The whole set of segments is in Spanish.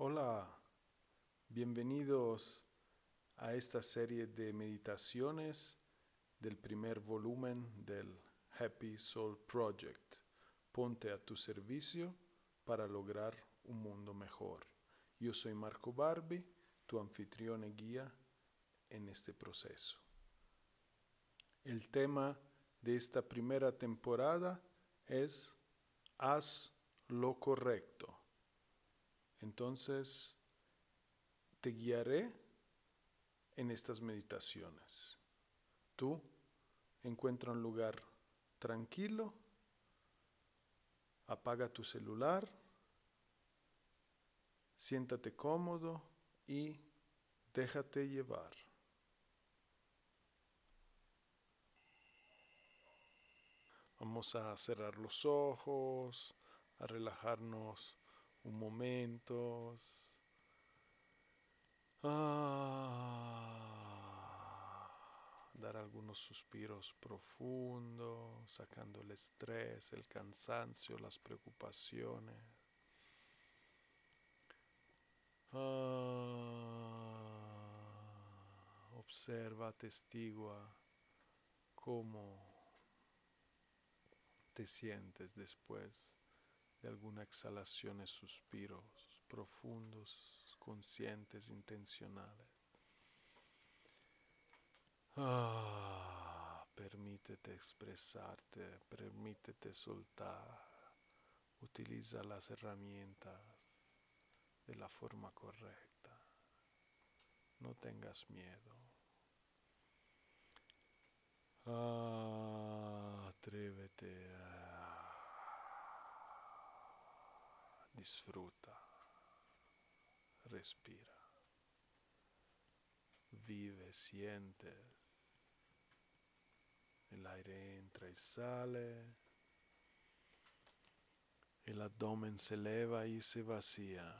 Hola, bienvenidos a esta serie de meditaciones del primer volumen del Happy Soul Project. Ponte a tu servicio para lograr un mundo mejor. Yo soy Marco Barbi, tu anfitrión y guía en este proceso. El tema de esta primera temporada es Haz lo correcto. Entonces, te guiaré en estas meditaciones. Tú encuentra un lugar tranquilo, apaga tu celular, siéntate cómodo y déjate llevar. Vamos a cerrar los ojos, a relajarnos un momento. Ah, dar algunos suspiros profundos, sacando el estrés, el cansancio, las preocupaciones. Ah, observa, testigua cómo te sientes después de alguna exhalación suspiros profundos, conscientes, intencionales. Ah, permítete expresarte, permítete soltar, utiliza las herramientas de la forma correcta. No tengas miedo. Ah, atrévete a disfruta, respira, vive, siente. El aire entra y sale. El abdomen se eleva y se vacía.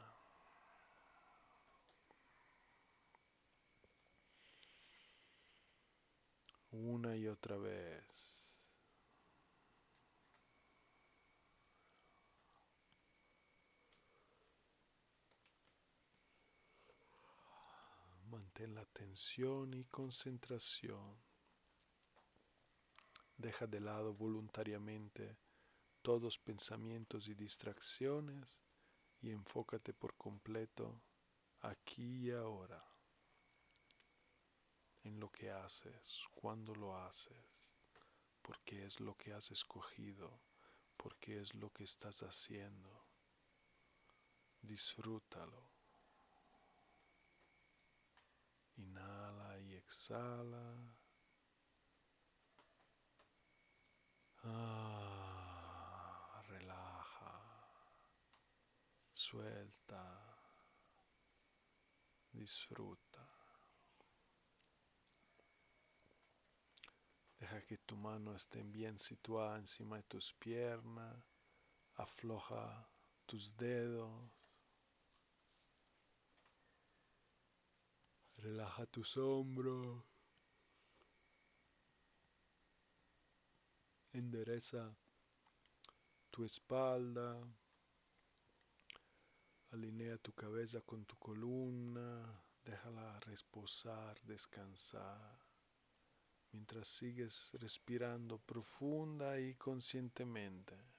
Una y otra vez. Mantén la atención y concentración. Deja de lado voluntariamente todos pensamientos y distracciones y enfócate por completo aquí y ahora en lo que haces, cuando lo haces, porque es lo que has escogido, porque es lo que estás haciendo. Disfrútalo. Inhala y exhala. Ah, relaja, suelta, disfruta. Deja que tu mano esté bien situada encima de tus piernas, afloja tus dedos, relaja tus hombros. endereza tu espalda, alinea tu cabeza con tu columna, déjala reposar, descansar, mientras sigues respirando profunda y conscientemente.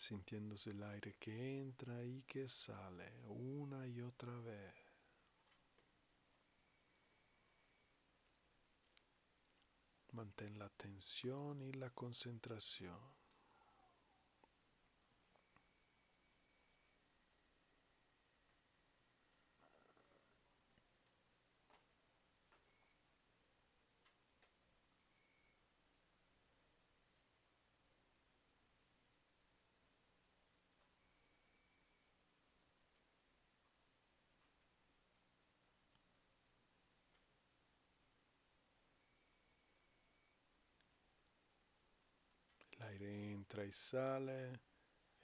Sintiéndose el aire que entra y que sale una y otra vez. Mantén la atención y la concentración. Entra y sale,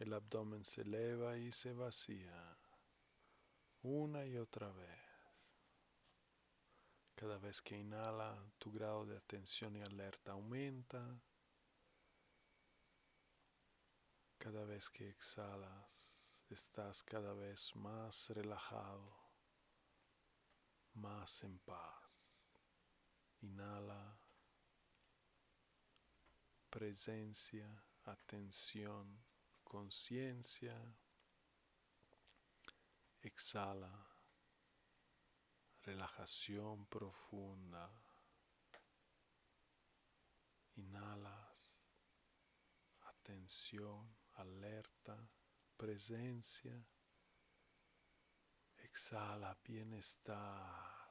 el abdomen se eleva y se vacía una y otra vez. Cada vez que inhala, tu grado de atención y alerta aumenta. Cada vez que exhalas, estás cada vez más relajado, más en paz. Inhala, presencia, atención, conciencia. Exhala, relajación profunda. Inhalas, atención, alerta, presencia. Exhala, bienestar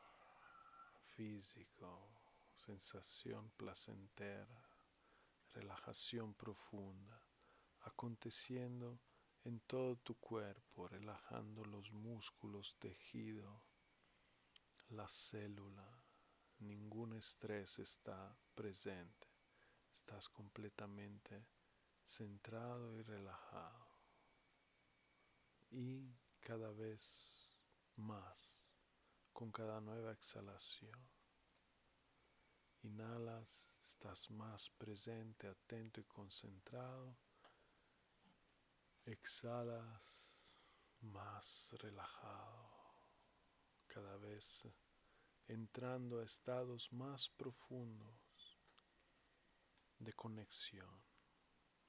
físico, sensación placentera, relajación profunda, aconteciendo en todo tu cuerpo, relajando los músculos, tejido, la célula. Ningún estrés está presente. Estás completamente centrado y relajado. Y cada vez más con cada nueva exhalación. Inhalas, estás más presente, atento y concentrado. Exhalas más relajado, cada vez entrando a estados más profundos de conexión,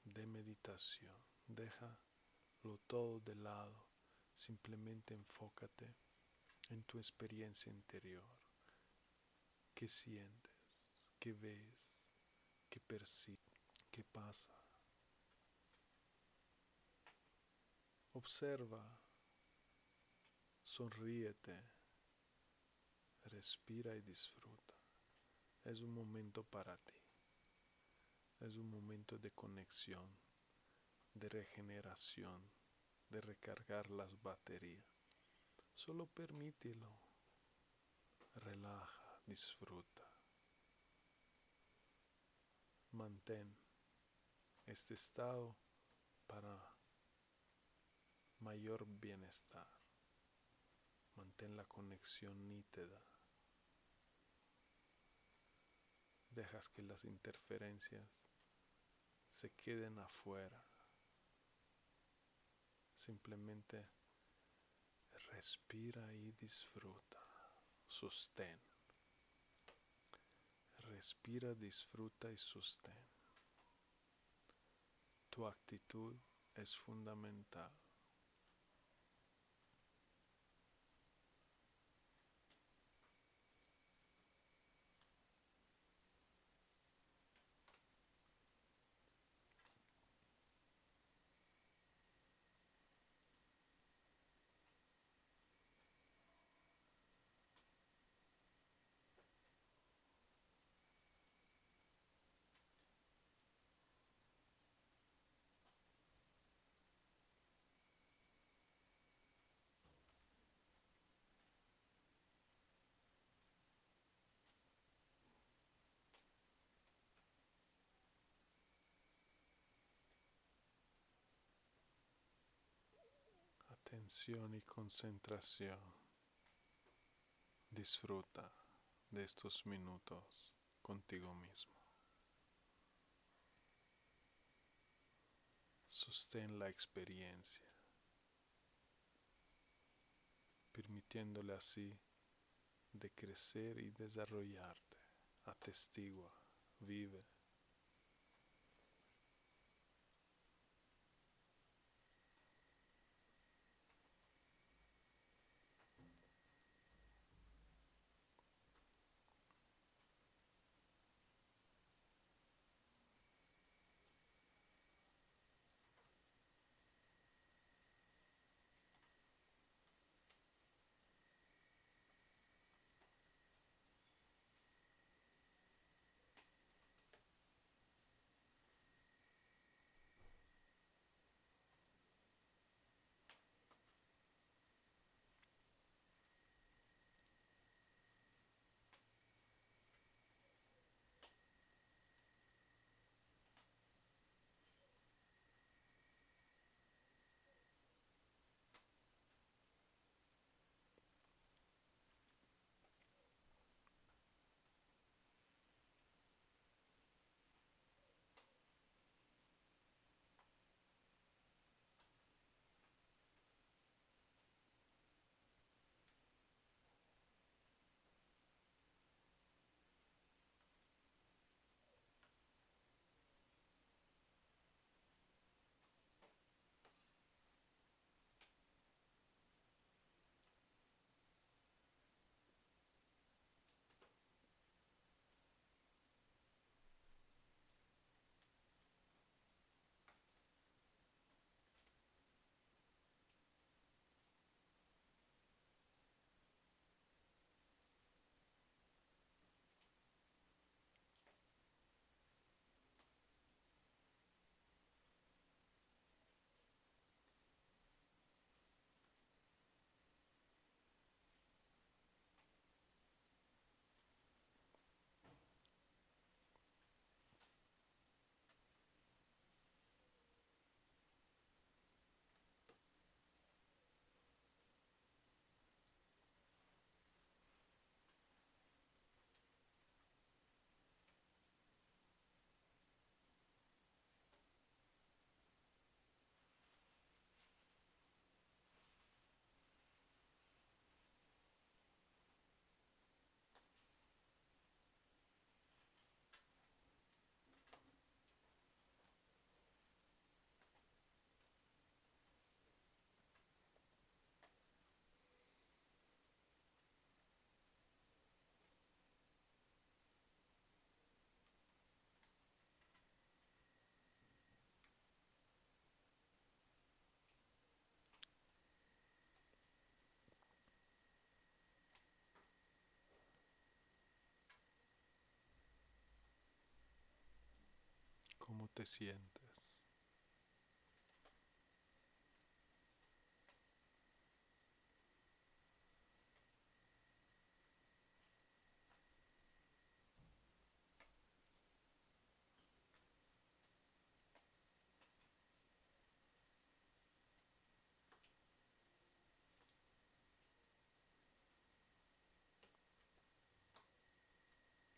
de meditación. Déjalo todo de lado, simplemente enfócate en tu experiencia interior. ¿Qué sientes? ¿Qué ves? ¿Qué percibes? ¿Qué pasa? Observa, sonríete, respira y disfruta. Es un momento para ti. Es un momento de conexión, de regeneración, de recargar las baterías. Solo permítelo. Relaja, disfruta. Mantén este estado para mayor bienestar. Mantén la conexión nítida. Dejas que las interferencias se queden afuera. Simplemente respira y disfruta. Sostén. Respira, disfruta y sostén. Tu actitud es fundamental. Atención y concentración. Disfruta de estos minutos contigo mismo. Sostén la experiencia, permitiéndole así de crecer y desarrollarte. Atestigua, vive te sientes.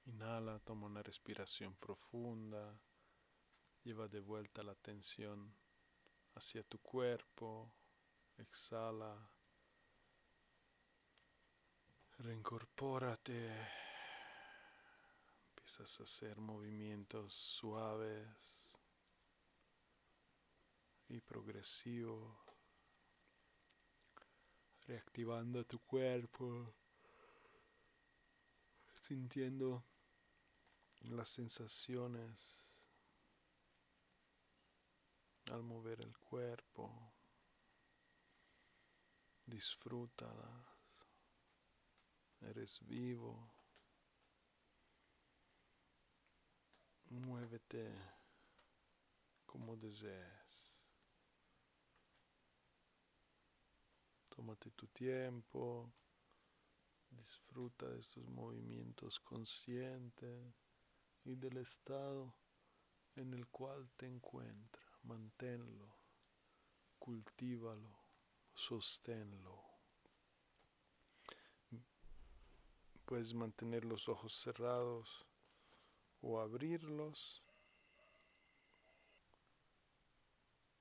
Inhala, toma una respiración profunda, lleva de vuelta la atención hacia tu cuerpo, exhala, reincorpórate, empiezas a hacer movimientos suaves y progresivos, reactivando tu cuerpo, sintiendo las sensaciones al mover el cuerpo. Disfrútalas. Eres vivo. Muévete como desees. Tómate tu tiempo. Disfruta de estos movimientos conscientes y del estado en el cual te encuentras. Manténlo, cultívalo, sosténlo. Puedes mantener los ojos cerrados o abrirlos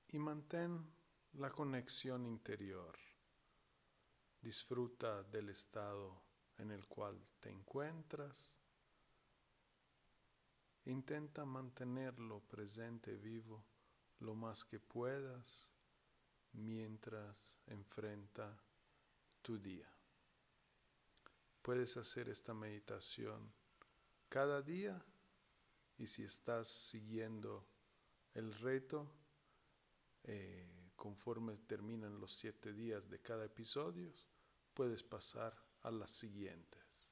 y mantén la conexión interior. Disfruta del estado en el cual te encuentras Intenta mantenerlo presente vivo lo más que puedas mientras enfrenta tu día. Puedes hacer esta meditación cada día y si estás siguiendo el reto, eh, conforme terminan los siete días de cada episodio, puedes pasar a las siguientes.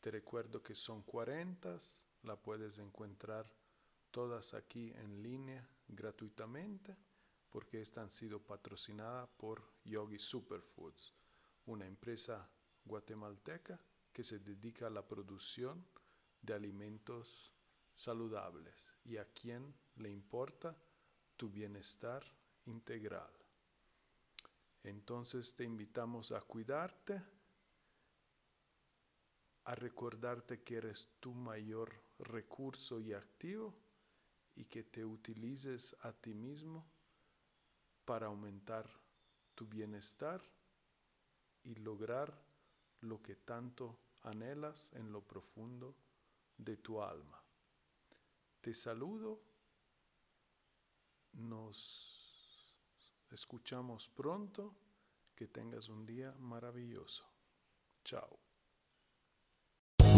Te recuerdo que son 40 la puedes encontrar todas aquí en línea gratuitamente porque están han sido patrocinadas por Yogi Superfoods, una empresa guatemalteca que se dedica a la producción de alimentos saludables y a quien le importa tu bienestar integral. Entonces te invitamos a cuidarte, a recordarte que eres tu mayor recurso y activo y que te utilices a ti mismo para aumentar tu bienestar y lograr lo que tanto anhelas en lo profundo de tu alma. Te saludo, nos escuchamos pronto, que tengas un día maravilloso. Chao.